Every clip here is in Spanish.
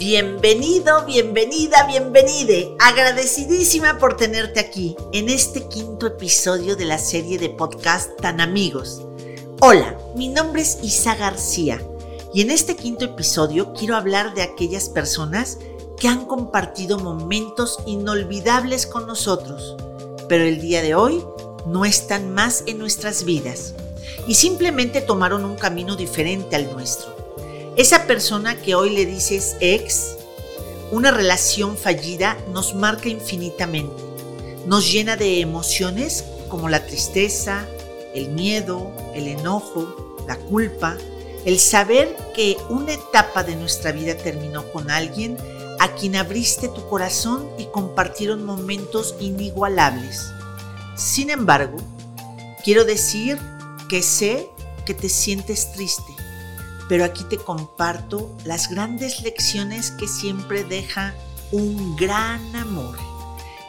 Bienvenido, bienvenida, bienvenide. Agradecidísima por tenerte aquí en este quinto episodio de la serie de podcast Tan Amigos. Hola, mi nombre es Isa García y en este quinto episodio quiero hablar de aquellas personas que han compartido momentos inolvidables con nosotros, pero el día de hoy no están más en nuestras vidas y simplemente tomaron un camino diferente al nuestro. Esa persona que hoy le dices ex, una relación fallida nos marca infinitamente. Nos llena de emociones como la tristeza, el miedo, el enojo, la culpa, el saber que una etapa de nuestra vida terminó con alguien a quien abriste tu corazón y compartieron momentos inigualables. Sin embargo, quiero decir que sé que te sientes triste, pero aquí te comparto las grandes lecciones que siempre deja un gran amor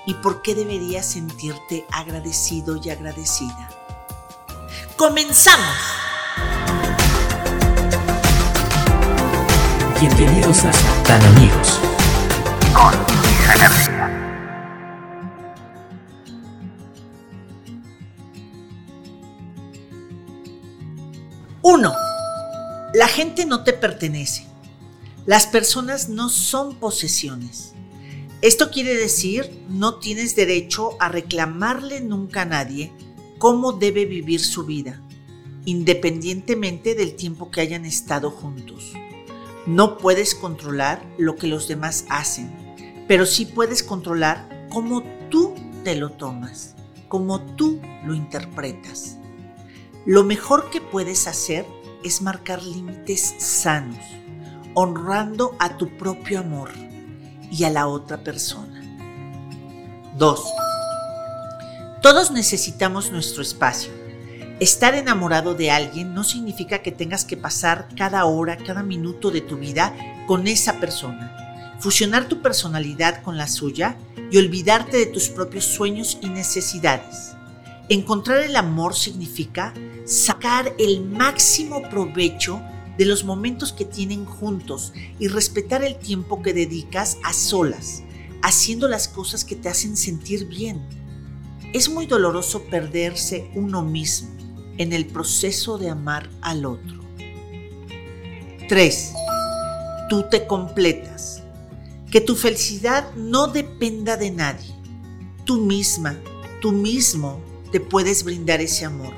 y por qué deberías sentirte agradecido y agradecida. ¡Comenzamos! Bienvenidos a Tan Amigos con García. 1. La gente no te pertenece. Las personas no son posesiones. Esto quiere decir no tienes derecho a reclamarle nunca a nadie cómo debe vivir su vida, independientemente del tiempo que hayan estado juntos. No puedes controlar lo que los demás hacen, pero sí puedes controlar cómo tú te lo tomas, cómo tú lo interpretas. Lo mejor que puedes hacer es marcar límites sanos, honrando a tu propio amor y a la otra persona. 2. Todos necesitamos nuestro espacio. Estar enamorado de alguien no significa que tengas que pasar cada hora, cada minuto de tu vida con esa persona. Fusionar tu personalidad con la suya y olvidarte de tus propios sueños y necesidades. Encontrar el amor significa sacar el máximo provecho de los momentos que tienen juntos y respetar el tiempo que dedicas a solas, haciendo las cosas que te hacen sentir bien. Es muy doloroso perderse uno mismo en el proceso de amar al otro. 3. Tú te completas. Que tu felicidad no dependa de nadie. Tú misma, tú mismo te puedes brindar ese amor,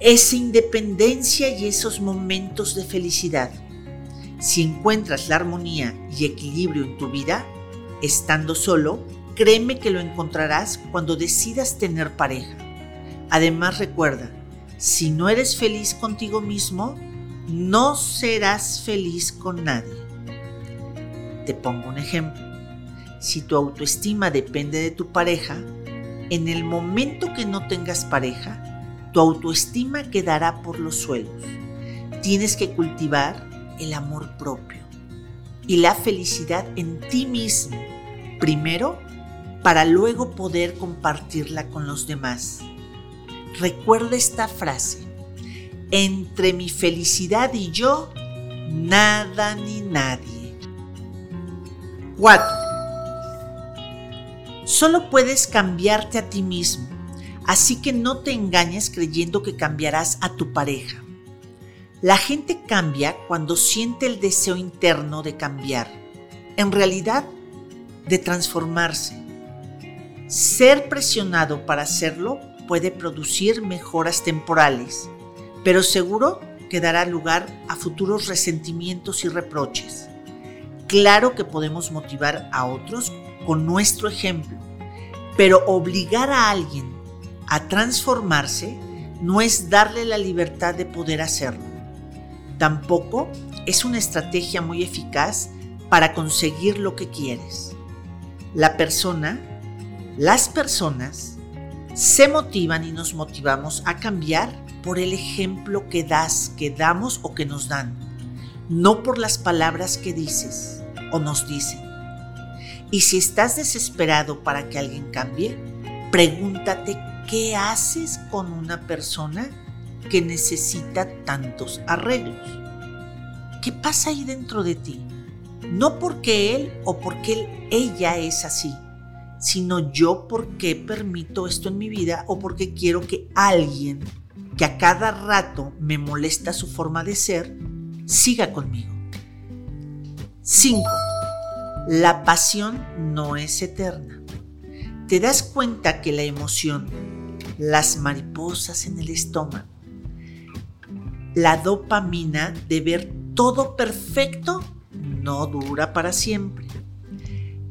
esa independencia y esos momentos de felicidad. Si encuentras la armonía y equilibrio en tu vida, estando solo, créeme que lo encontrarás cuando decidas tener pareja. Además recuerda, si no eres feliz contigo mismo, no serás feliz con nadie. Te pongo un ejemplo. Si tu autoestima depende de tu pareja, en el momento que no tengas pareja, tu autoestima quedará por los suelos. Tienes que cultivar el amor propio y la felicidad en ti mismo, primero, para luego poder compartirla con los demás. Recuerda esta frase, entre mi felicidad y yo, nada ni nadie. 4. Solo puedes cambiarte a ti mismo, así que no te engañes creyendo que cambiarás a tu pareja. La gente cambia cuando siente el deseo interno de cambiar, en realidad de transformarse. Ser presionado para hacerlo puede producir mejoras temporales, pero seguro que dará lugar a futuros resentimientos y reproches. Claro que podemos motivar a otros con nuestro ejemplo, pero obligar a alguien a transformarse no es darle la libertad de poder hacerlo. Tampoco es una estrategia muy eficaz para conseguir lo que quieres. La persona, las personas, se motivan y nos motivamos a cambiar por el ejemplo que das, que damos o que nos dan, no por las palabras que dices o nos dicen. Y si estás desesperado para que alguien cambie, pregúntate qué haces con una persona que necesita tantos arreglos. ¿Qué pasa ahí dentro de ti? No porque él o porque él, ella es así, sino yo porque permito esto en mi vida o porque quiero que alguien que a cada rato me molesta su forma de ser, siga conmigo. 5. La pasión no es eterna. Te das cuenta que la emoción, las mariposas en el estómago, la dopamina de ver todo perfecto no dura para siempre.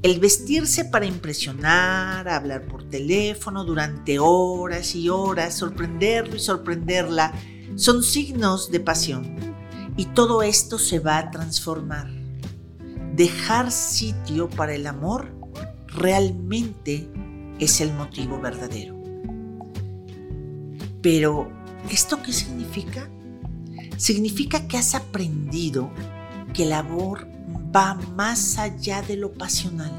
El vestirse para impresionar, hablar por teléfono durante horas y horas, sorprenderlo y sorprenderla, son signos de pasión. Y todo esto se va a transformar. Dejar sitio para el amor realmente es el motivo verdadero. Pero, ¿esto qué significa? Significa que has aprendido que el amor va más allá de lo pasional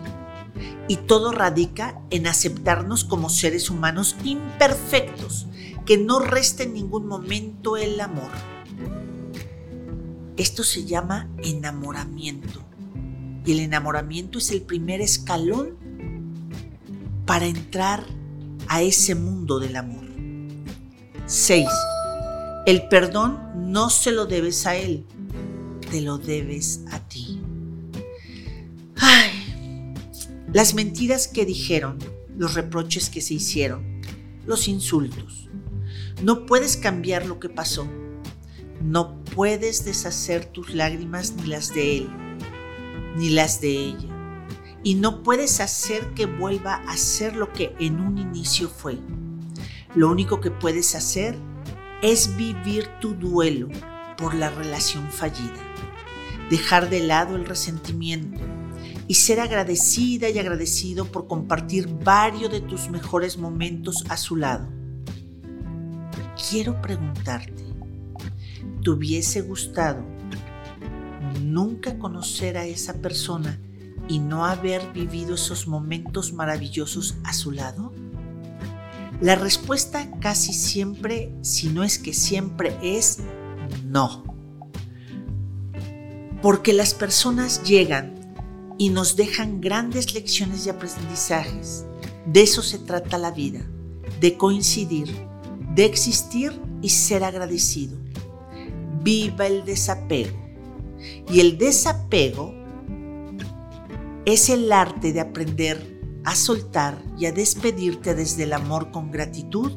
y todo radica en aceptarnos como seres humanos imperfectos, que no resta en ningún momento el amor. Esto se llama enamoramiento y el enamoramiento es el primer escalón para entrar a ese mundo del amor. 6. El perdón no se lo debes a él, te lo debes a ti. Ay, las mentiras que dijeron, los reproches que se hicieron, los insultos. No puedes cambiar lo que pasó. No puedes deshacer tus lágrimas ni las de él, ni las de ella. Y no puedes hacer que vuelva a ser lo que en un inicio fue. Lo único que puedes hacer es vivir tu duelo por la relación fallida, dejar de lado el resentimiento y ser agradecida y agradecido por compartir varios de tus mejores momentos a su lado. Quiero preguntarte, ¿te hubiese gustado nunca conocer a esa persona y no haber vivido esos momentos maravillosos a su lado? La respuesta casi siempre, si no es que siempre, es no. Porque las personas llegan y nos dejan grandes lecciones de aprendizajes. De eso se trata la vida, de coincidir, de existir y ser agradecido. Viva el desapego. Y el desapego es el arte de aprender a soltar y a despedirte desde el amor con gratitud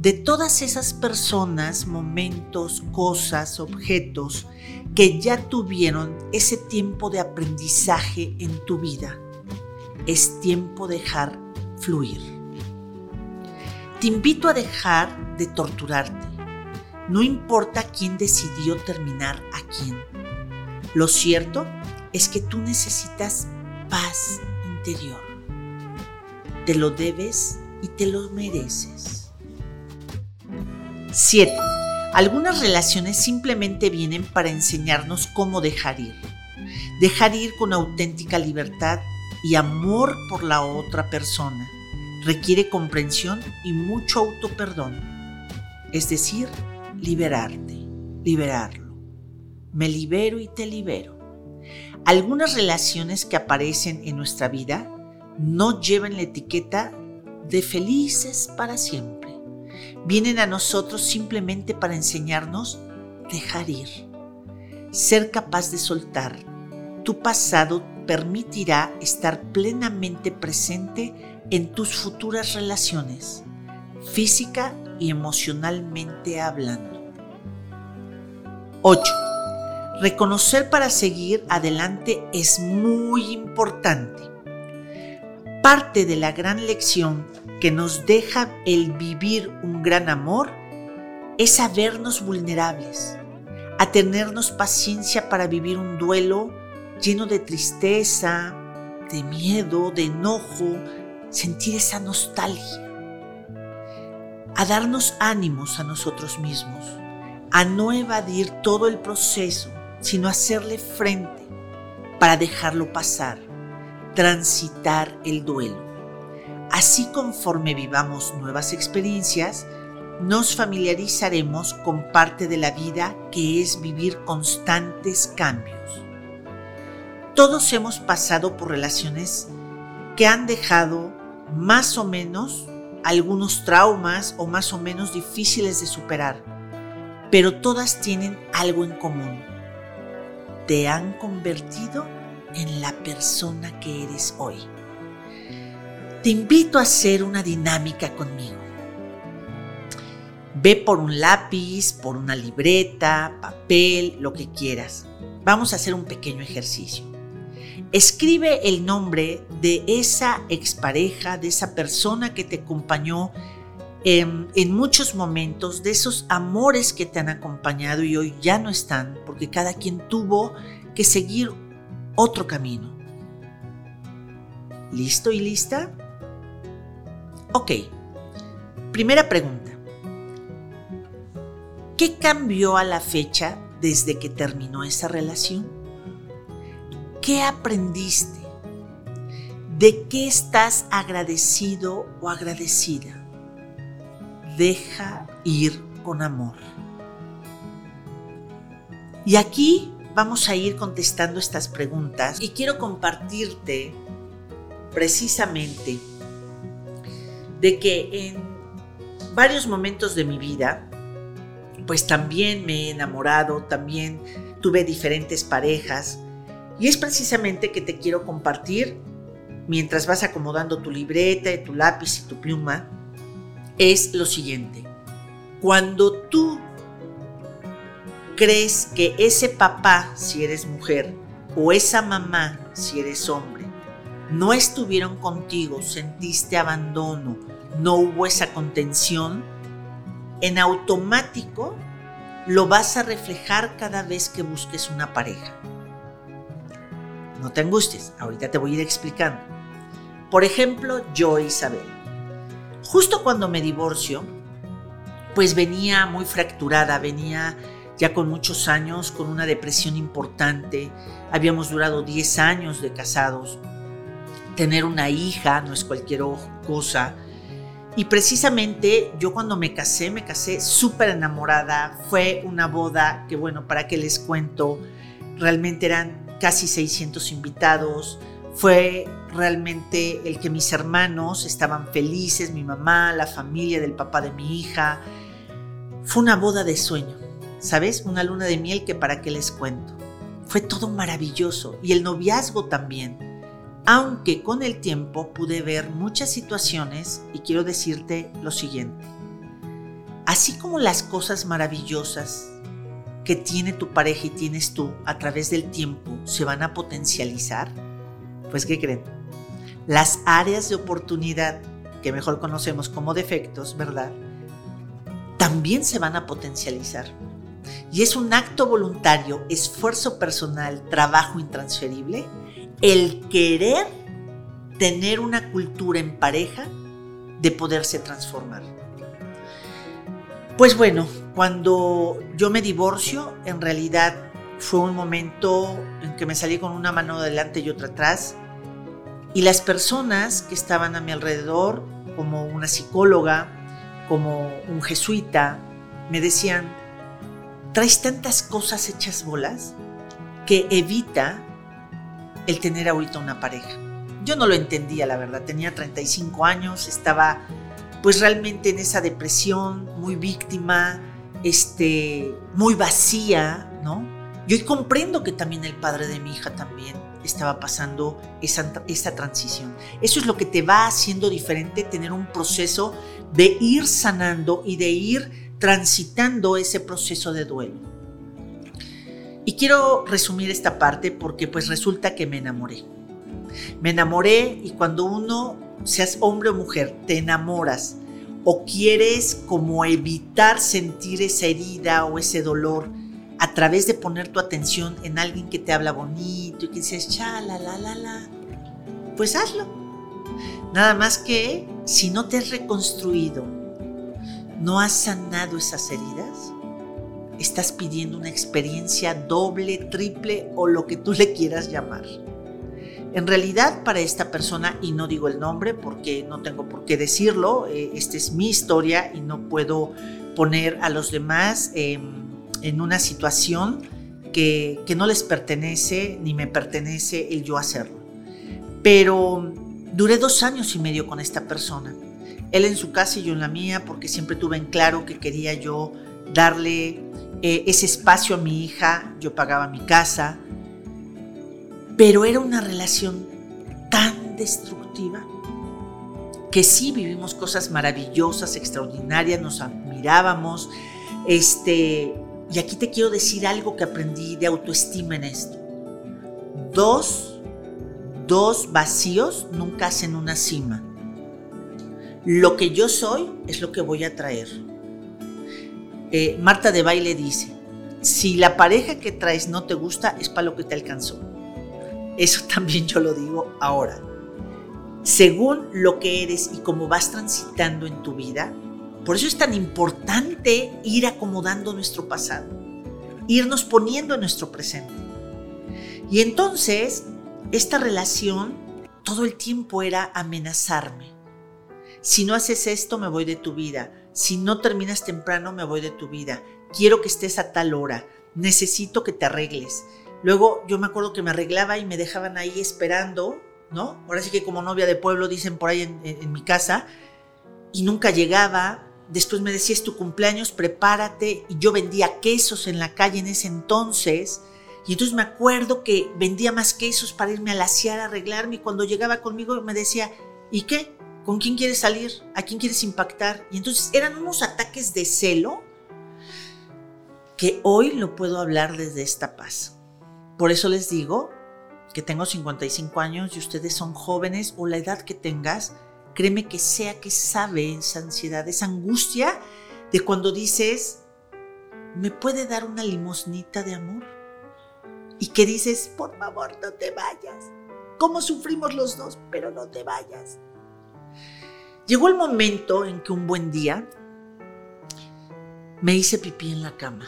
de todas esas personas, momentos, cosas, objetos que ya tuvieron ese tiempo de aprendizaje en tu vida. Es tiempo de dejar fluir. Te invito a dejar de torturarte. No importa quién decidió terminar a quién. Lo cierto es que tú necesitas paz interior te lo debes y te lo mereces. 7. Algunas relaciones simplemente vienen para enseñarnos cómo dejar ir. Dejar ir con auténtica libertad y amor por la otra persona. Requiere comprensión y mucho autoperdón. Es decir, liberarte, liberarlo. Me libero y te libero. Algunas relaciones que aparecen en nuestra vida no llevan la etiqueta de felices para siempre. Vienen a nosotros simplemente para enseñarnos dejar ir, ser capaz de soltar. Tu pasado permitirá estar plenamente presente en tus futuras relaciones, física y emocionalmente hablando. 8. Reconocer para seguir adelante es muy importante. Parte de la gran lección que nos deja el vivir un gran amor es sabernos vulnerables, a tenernos paciencia para vivir un duelo lleno de tristeza, de miedo, de enojo, sentir esa nostalgia, a darnos ánimos a nosotros mismos, a no evadir todo el proceso, sino hacerle frente para dejarlo pasar transitar el duelo. Así conforme vivamos nuevas experiencias, nos familiarizaremos con parte de la vida que es vivir constantes cambios. todos hemos pasado por relaciones que han dejado más o menos algunos traumas o más o menos difíciles de superar, pero todas tienen algo en común. Te han convertido en la persona que eres hoy. Te invito a hacer una dinámica conmigo. Ve por un lápiz, por una libreta, papel, lo que quieras. Vamos a hacer un pequeño ejercicio. Escribe el nombre de esa expareja, de esa persona que te acompañó en, en, muchos momentos, de esos amores que te han acompañado y hoy ya no están, porque cada quien tuvo que seguir otro camino. ¿Listo y lista? Ok. Primera pregunta. ¿Qué cambió a la fecha desde que terminó esa relación? ¿Qué aprendiste? ¿De qué estás agradecido o agradecida? Deja ir con amor. Y aquí vamos a ir contestando estas preguntas y quiero compartirte precisamente de que en varios momentos de mi vida, pues también me he enamorado, también tuve diferentes parejas, y es precisamente que te quiero compartir, mientras vas acomodando tu libreta, tu lápiz y tu pluma, es lo siguiente. Cuando tú crees que ese papá, si eres mujer, o esa mamá, si eres hombre, no estuvieron contigo, sentiste abandono, no hubo esa contención, en automático lo vas a reflejar cada vez que busques una pareja. No te angusties, ahorita te voy a ir explicando. Por ejemplo, yo, Isabel. Justo cuando me divorcio, pues venía muy fracturada, venía ya con muchos años, con una depresión importante. Habíamos durado 10 años de casados. Tener una hija no es cualquier cosa. Y precisamente yo cuando me casé, me casé súper enamorada. Fue una boda que, bueno, para qué les cuento, realmente eran casi 600 invitados. Fue realmente el que mis hermanos estaban felices, mi mamá, la familia del papá de mi hija. Fue una boda de sueño, ¿sabes? Una luna de miel que para qué les cuento. Fue todo maravilloso y el noviazgo también. Aunque con el tiempo pude ver muchas situaciones y quiero decirte lo siguiente. Así como las cosas maravillosas que tiene tu pareja y tienes tú a través del tiempo se van a potencializar? Pues ¿qué creen? Las áreas de oportunidad que mejor conocemos como defectos, ¿verdad? También se van a potencializar. Y es un acto voluntario, esfuerzo personal, trabajo intransferible, el querer tener una cultura en pareja de poderse transformar. Pues bueno, cuando yo me divorcio, en realidad fue un momento en que me salí con una mano adelante y otra atrás. Y las personas que estaban a mi alrededor, como una psicóloga, como un jesuita, me decían, traes tantas cosas hechas bolas que evita el tener ahorita una pareja. Yo no lo entendía, la verdad. Tenía 35 años, estaba pues realmente en esa depresión, muy víctima, este, muy vacía, ¿no? Y hoy comprendo que también el padre de mi hija también estaba pasando esa, transición. Eso es lo que te va haciendo diferente, tener un proceso de ir sanando y de ir transitando ese proceso de duelo. Y quiero resumir esta parte porque pues resulta que me enamoré. Me enamoré y cuando uno seas hombre o mujer, te enamoras o quieres como evitar sentir esa herida o ese dolor a través de poner tu atención en alguien que te habla bonito y que dices, cha, la, la, la, la, pues hazlo. Nada más que si no te has reconstruido, no has sanado esas heridas, estás pidiendo una experiencia doble, triple o lo que tú le quieras llamar. En realidad para esta persona, y no digo el nombre porque no tengo por qué decirlo, eh, esta es mi historia y no puedo poner a los demás em, en una situación que, que no les pertenece ni me pertenece el yo hacerlo. Pero duré dos años y medio con esta persona. Él en su casa y yo en la mía, porque siempre tuve en claro que quería yo darle eh, ese espacio a mi hija, yo pagaba mi casa, pero era una relación tan destructiva que sí vivimos cosas maravillosas, extraordinarias, nos admirábamos, este, y aquí te quiero decir algo que aprendí de autoestima en esto. Dos, dos vacíos nunca hacen una cima. Lo que yo soy es lo que voy a traer. Eh, Marta de Baile dice, si la pareja que traes no te gusta, es para lo que te alcanzó. Eso también yo lo digo ahora. Según lo que eres y cómo vas transitando en tu vida, por eso es tan importante ir acomodando nuestro pasado, irnos poniendo en nuestro presente. Y entonces, esta relación todo el tiempo era amenazarme. Si no haces esto, me voy de tu vida si no terminas temprano me voy de tu vida, quiero que estés a tal hora, necesito que te arregles. Luego yo me acuerdo que me arreglaba y me dejaban ahí esperando, ¿no? Ahora sí que como novia de pueblo dicen por ahí en, mi casa, y nunca llegaba. Después me decía, es tu cumpleaños, prepárate. Y yo vendía quesos en la calle en ese entonces. Y entonces me acuerdo que vendía más quesos para irme a lasear, a arreglarme. Y cuando llegaba conmigo me decía, ¿y qué? ¿Con quién quieres salir? ¿A quién quieres impactar? Y entonces eran unos ataques de celo que hoy lo puedo hablar desde esta paz. Por eso les digo que tengo 55 años y ustedes son jóvenes o la edad que tengas, créeme que sea que sabe esa ansiedad, esa angustia de cuando dices, ¿me puede dar una limosnita de amor? Y que dices, por favor, no te vayas. ¿Cómo sufrimos los dos? Pero no te vayas. Llegó el momento en que un buen día me hice pipí en la cama.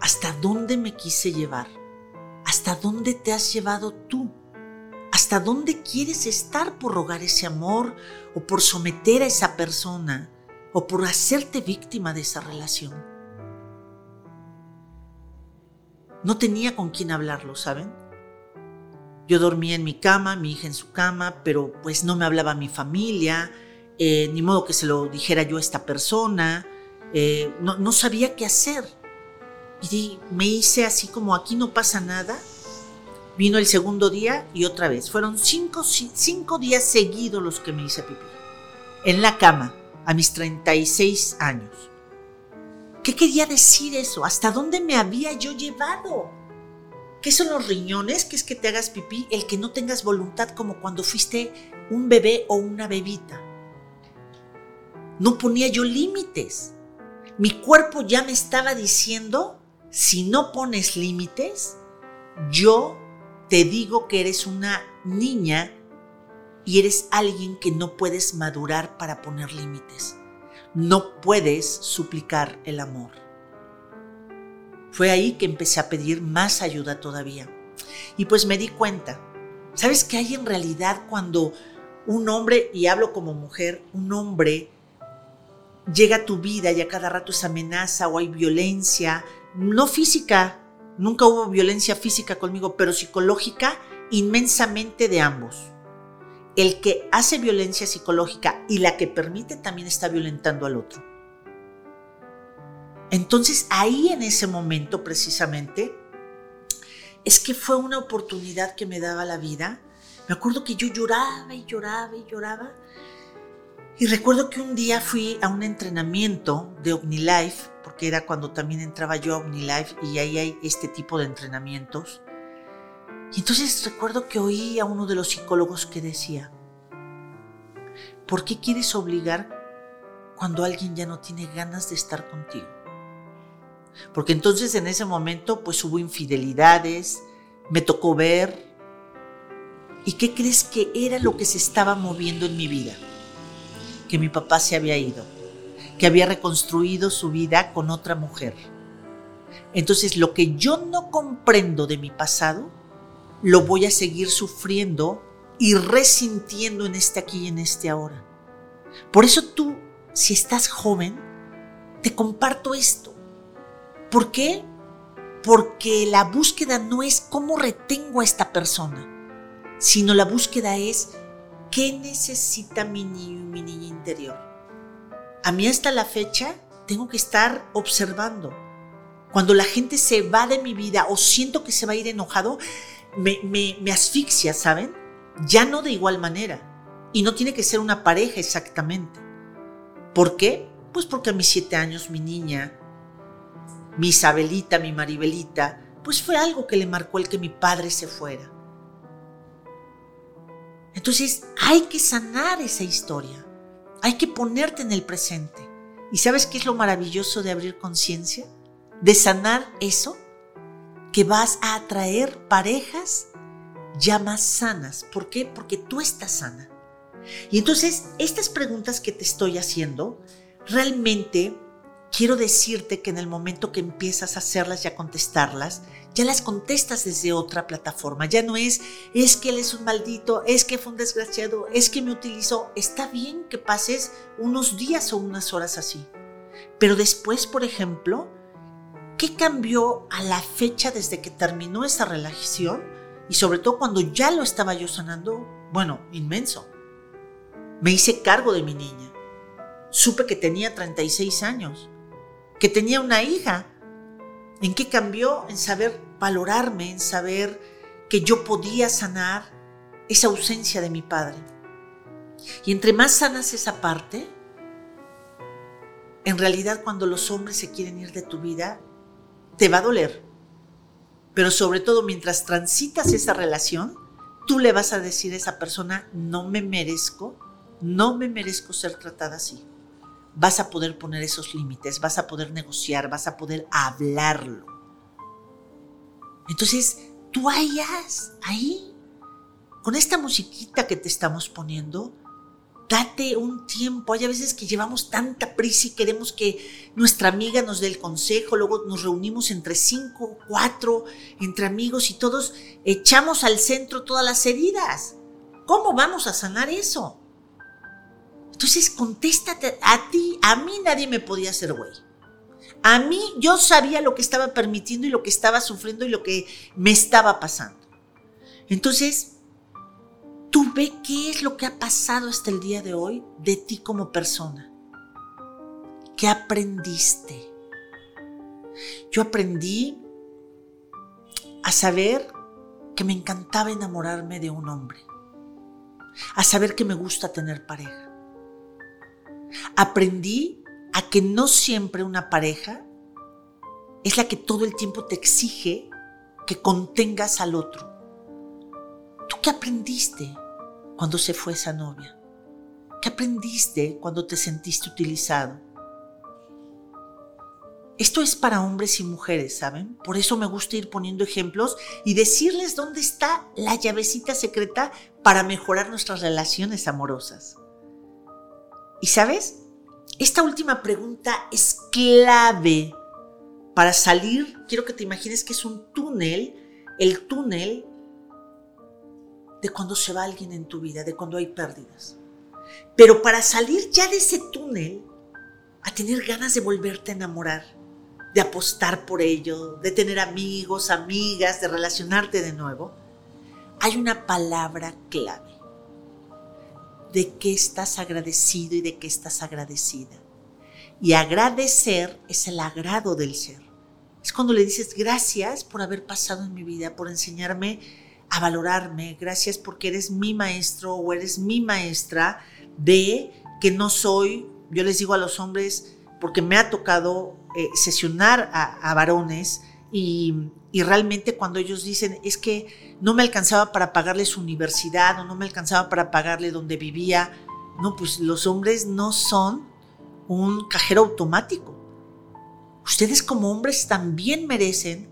¿Hasta dónde me quise llevar? ¿Hasta dónde te has llevado tú? ¿Hasta dónde quieres estar por rogar ese amor o por someter a esa persona o por hacerte víctima de esa relación? No tenía con quién hablarlo, ¿saben? Yo dormía en mi cama, mi hija en su cama, pero pues no me hablaba mi familia, eh, ni modo que se lo dijera yo a esta persona, eh, no, sabía qué hacer. Y me hice así como aquí no pasa nada. Vino el segundo día y otra vez. Fueron cinco, cinco días seguidos los que me hice pipí. En la cama, a mis 36 años. ¿Qué quería decir eso? ¿Hasta dónde me había yo llevado? ¿Qué son los riñones? ¿Qué es que te hagas pipí? El que no tengas voluntad como cuando fuiste un bebé o una bebita. No ponía yo límites. Mi cuerpo ya me estaba diciendo, si no pones límites, yo te digo que eres una niña y eres alguien que no puedes madurar para poner límites. No puedes suplicar el amor. Fue ahí que empecé a pedir más ayuda todavía. Y pues me di cuenta, ¿sabes qué hay en realidad cuando un hombre, y hablo como mujer, un hombre llega a tu vida y a cada rato es amenaza o hay violencia, no física, nunca hubo violencia física conmigo, pero psicológica inmensamente de ambos. El que hace violencia psicológica y la que permite también está violentando al otro. Entonces ahí en ese momento precisamente es que fue una oportunidad que me daba la vida. Me acuerdo que yo lloraba y lloraba y lloraba. Y recuerdo que un día fui a un entrenamiento de OmniLife, porque era cuando también entraba yo a OmniLife y ahí hay este tipo de entrenamientos. Y entonces recuerdo que oí a uno de los psicólogos que decía, ¿por qué quieres obligar cuando alguien ya no tiene ganas de estar contigo? Porque entonces en ese momento pues hubo infidelidades, me tocó ver. ¿Y qué crees que era lo que se estaba moviendo en mi vida? Que mi papá se había ido, que había reconstruido su vida con otra mujer. Entonces lo que yo no comprendo de mi pasado, lo voy a seguir sufriendo y resintiendo en este aquí y en este ahora. Por eso tú, si estás joven, te comparto esto. ¿Por qué? porque la búsqueda no es cómo retengo a esta persona, sino la búsqueda es qué necesita mi niño y mi niña interior. A mí hasta la fecha tengo que estar observando. Cuando la gente se va de mi vida o siento que se va a ir enojado, me, me asfixia, ¿saben? Ya no de igual manera. Y no tiene que ser una pareja exactamente. ¿Por qué? Pues porque a mis siete años mi niña mi Isabelita, mi Maribelita, pues fue algo que le marcó el que mi padre se fuera. Entonces hay que sanar esa historia, hay que ponerte en el presente. ¿Y sabes qué es lo maravilloso de abrir conciencia? De sanar eso, que vas a atraer parejas ya más sanas. ¿Por qué? Porque tú estás sana. Y entonces estas preguntas que te estoy haciendo realmente quiero decirte que en el momento que empiezas a hacerlas y a contestarlas, ya las contestas desde otra plataforma. Ya no es, es que él es un maldito, es que fue un desgraciado, es que me utilizó. Está bien que pases unos días o unas horas así. Pero después, por ejemplo, ¿qué cambió a la fecha desde que terminó esa relación? Y sobre todo cuando ya lo estaba yo sanando, bueno, inmenso. Me hice cargo de mi niña. Supe que tenía 36 años que tenía una hija. ¿En qué cambió? En saber valorarme, en saber que yo podía sanar esa ausencia de mi padre. Y entre más sanas esa parte, en realidad cuando los hombres se quieren ir de tu vida, te va a doler. Pero sobre todo mientras transitas esa relación, tú le vas a decir a esa persona, no me merezco, no me merezco ser tratada así vas a poder poner esos límites, vas a poder negociar, vas a poder hablarlo. Entonces, tú hayas ahí, con esta musiquita que te estamos poniendo, date un tiempo. Hay veces que llevamos tanta prisa y queremos que nuestra amiga nos dé el consejo, luego nos reunimos entre cinco, cuatro, entre amigos y todos echamos al centro todas las heridas. ¿Cómo vamos a sanar eso? Entonces contéstate a ti, a mí nadie me podía hacer güey. A mí yo sabía lo que estaba permitiendo y lo que estaba sufriendo y lo que me estaba pasando. Entonces, tú ve qué es lo que ha pasado hasta el día de hoy de ti como persona. ¿Qué aprendiste? Yo aprendí a saber que me encantaba enamorarme de un hombre, a saber que me gusta tener pareja, aprendí a que no siempre una pareja es la que todo el tiempo te exige que contengas al otro. ¿Tú qué aprendiste cuando se fue esa novia? ¿Qué aprendiste cuando te sentiste utilizado? Esto es para hombres y mujeres, ¿saben? Por eso me gusta ir poniendo ejemplos y decirles dónde está la llavecita secreta para mejorar nuestras relaciones amorosas. Y sabes, esta última pregunta es clave para salir. Quiero que te imagines que es un túnel, el túnel de cuando se va alguien en tu vida, de cuando hay pérdidas. Pero para salir ya de ese túnel, a tener ganas de volverte a enamorar, de apostar por ello, de tener amigos, amigas, de relacionarte de nuevo, hay una palabra clave de qué estás agradecido y de qué estás agradecida. Y agradecer es el agrado del ser. Es cuando le dices gracias por haber pasado en mi vida, por enseñarme a valorarme, gracias porque eres mi maestro o eres mi maestra de que no soy, yo les digo a los hombres, porque me ha tocado eh, sesionar a, a varones, y, realmente cuando ellos dicen es que no me alcanzaba para pagarle su universidad o no me alcanzaba para pagarle donde vivía, no, pues los hombres no son un cajero automático. Ustedes como hombres también merecen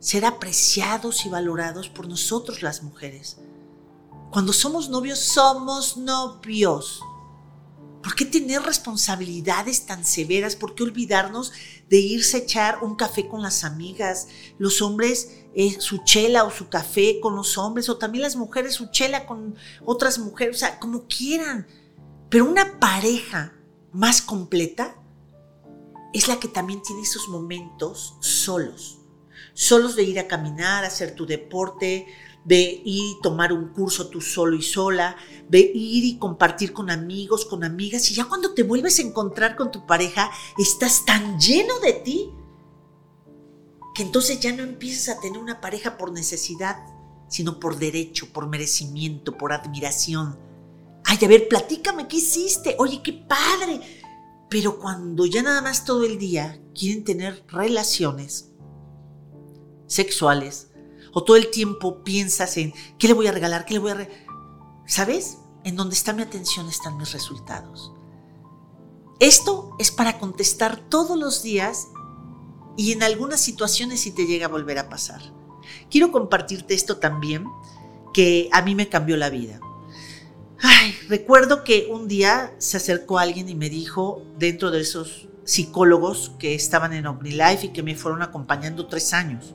ser apreciados y valorados por nosotros las mujeres. Cuando somos novios, somos novios. ¿Por qué tener responsabilidades tan severas? ¿Por qué olvidarnos de irse a echar un café con las amigas? Los hombres eh, su chela o su café con los hombres, o también las mujeres su chela con otras mujeres, o sea, como quieran. Pero una pareja más completa es la que también tiene esos momentos solos. solos de ir a caminar, hacer tu deporte, de ir y tomar un curso tú solo y sola, de ir y compartir con amigos, con amigas, y ya cuando te vuelves a encontrar con tu pareja, estás tan lleno de ti que entonces ya no empiezas a tener una pareja por necesidad, sino por derecho, por merecimiento, por admiración. Ay, a ver, platícame, ¿qué hiciste? Oye, qué padre. Pero cuando ya nada más todo el día quieren tener relaciones sexuales, o todo el tiempo piensas en qué le voy a regalar, qué le voy a... ¿Sabes? En donde está mi atención están mis resultados. Esto es para contestar todos los días y en algunas situaciones si te llega a volver a pasar. Quiero compartirte esto también que a mí me cambió la vida. Recuerdo que un día se acercó alguien y me dijo, dentro de esos psicólogos que estaban en OmniLife y que me fueron acompañando tres años,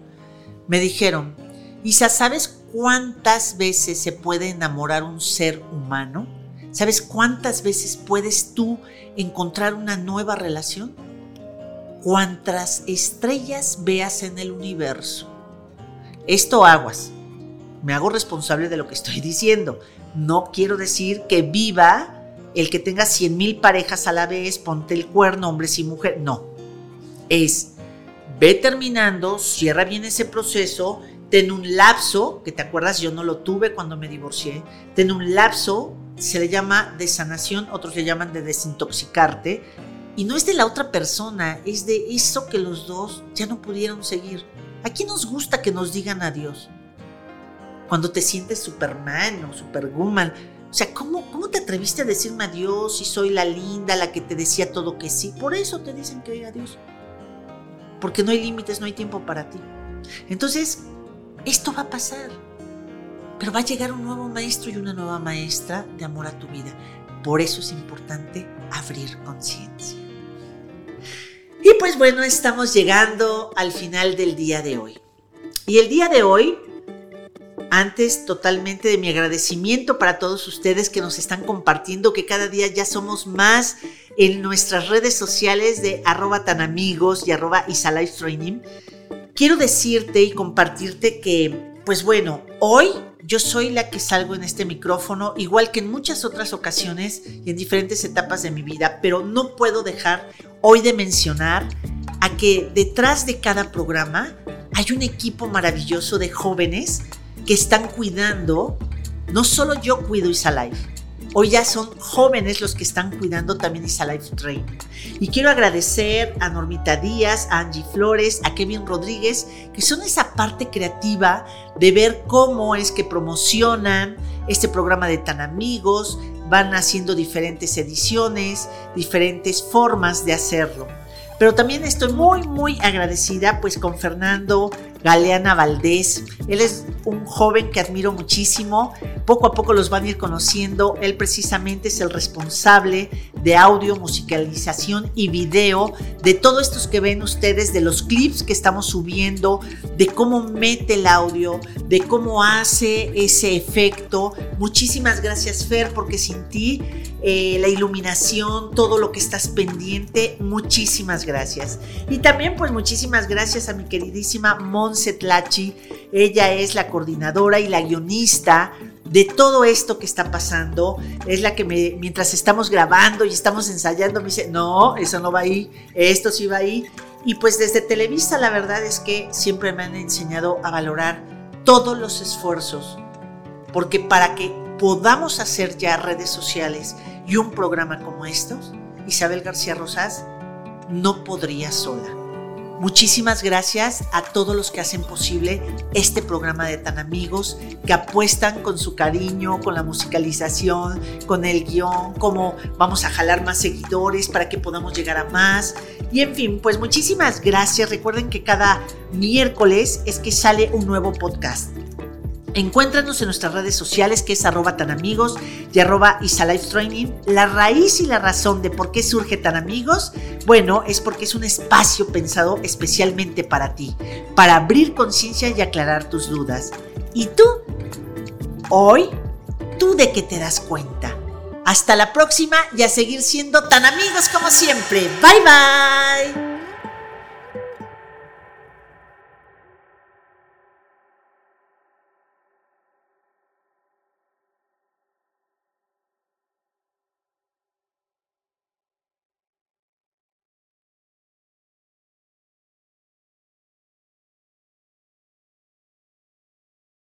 me dijeron, Isa, ¿sabes cuántas veces se puede enamorar un ser humano? ¿Sabes cuántas veces puedes tú encontrar una nueva relación? Cuántas estrellas veas en el universo. Esto aguas. Me hago responsable de lo que estoy diciendo. No quiero decir que viva el que tenga cien mil parejas a la vez, ponte el cuerno, hombres y mujeres. No. Es, ve terminando, cierra bien ese proceso, ten un lapso, que te acuerdas, yo no lo tuve cuando me divorcié, ten un lapso, se le llama de sanación, otros le llaman de desintoxicarte, y no es de la otra persona, es de eso que los dos ya no pudieron seguir. ¿A quién nos gusta que nos digan adiós? Cuando te sientes Superman o Superwoman, o sea, ¿cómo, ¿cómo te atreviste a decirme adiós si soy la linda, la que te decía todo que sí? Por eso te dicen que adiós. Porque no hay límites, no hay tiempo para ti. Entonces, esto va a pasar. Pero va a llegar un nuevo maestro y una nueva maestra de amor a tu vida. Por eso es importante abrir conciencia. Y pues bueno, estamos llegando al final del día de hoy. Y el día de hoy, antes totalmente de mi agradecimiento para todos ustedes que nos están compartiendo, que cada día ya somos más en nuestras redes sociales de arroba tan amigos y arroba Training quiero decirte y compartirte que, pues bueno, hoy yo soy la que salgo en este micrófono, igual que en muchas otras ocasiones y en diferentes etapas de mi vida, pero no puedo dejar hoy de mencionar a que detrás de cada programa hay un equipo maravilloso de jóvenes que están cuidando, no solo yo cuido Isalife, Hoy ya son jóvenes los que están cuidando también Isa Life Train. Y quiero agradecer a Normita Díaz, a Angie Flores, a Kevin Rodríguez, que son esa parte creativa de ver cómo es que promocionan este programa de Tan Amigos, van haciendo diferentes ediciones, diferentes formas de hacerlo. Pero también estoy muy, muy agradecida pues con Fernando Galeana Valdés. Él es un joven que admiro muchísimo. Poco a poco los van a ir conociendo. Él precisamente es el responsable de audio, musicalización y video de todos estos que ven ustedes, de los clips que estamos subiendo, de cómo mete el audio, de cómo hace ese efecto. Muchísimas gracias Fer, porque sin ti eh, la iluminación, todo lo que estás pendiente, muchísimas gracias. Y también pues muchísimas gracias a mi queridísima Mon Tlachi. Ella es la coordinadora y la guionista de todo esto que está pasando. Es la que me, mientras estamos grabando y estamos ensayando, me dice, no, eso no va ahí, esto sí va ahí. Y pues desde Televisa la verdad es que siempre me han enseñado a valorar todos los esfuerzos, porque para que podamos hacer ya redes sociales y un programa como estos, Isabel García Rosas no podría sola. Muchísimas gracias a todos los que hacen posible este programa de Tan Amigos, que apuestan con su cariño, con la musicalización, con el guion, cómo vamos a jalar más seguidores para que podamos llegar a más. Y en fin, pues muchísimas gracias. Recuerden que cada miércoles es que sale un nuevo podcast. Encuéntranos en nuestras redes sociales que es arroba tan amigos y arroba Training. La raíz y la razón de por qué surge tan amigos, bueno, es porque es un espacio pensado especialmente para ti, para abrir conciencia y aclarar tus dudas. ¿Y tú? Hoy, ¿tú de qué te das cuenta? Hasta la próxima y a seguir siendo tan amigos como siempre. Bye bye.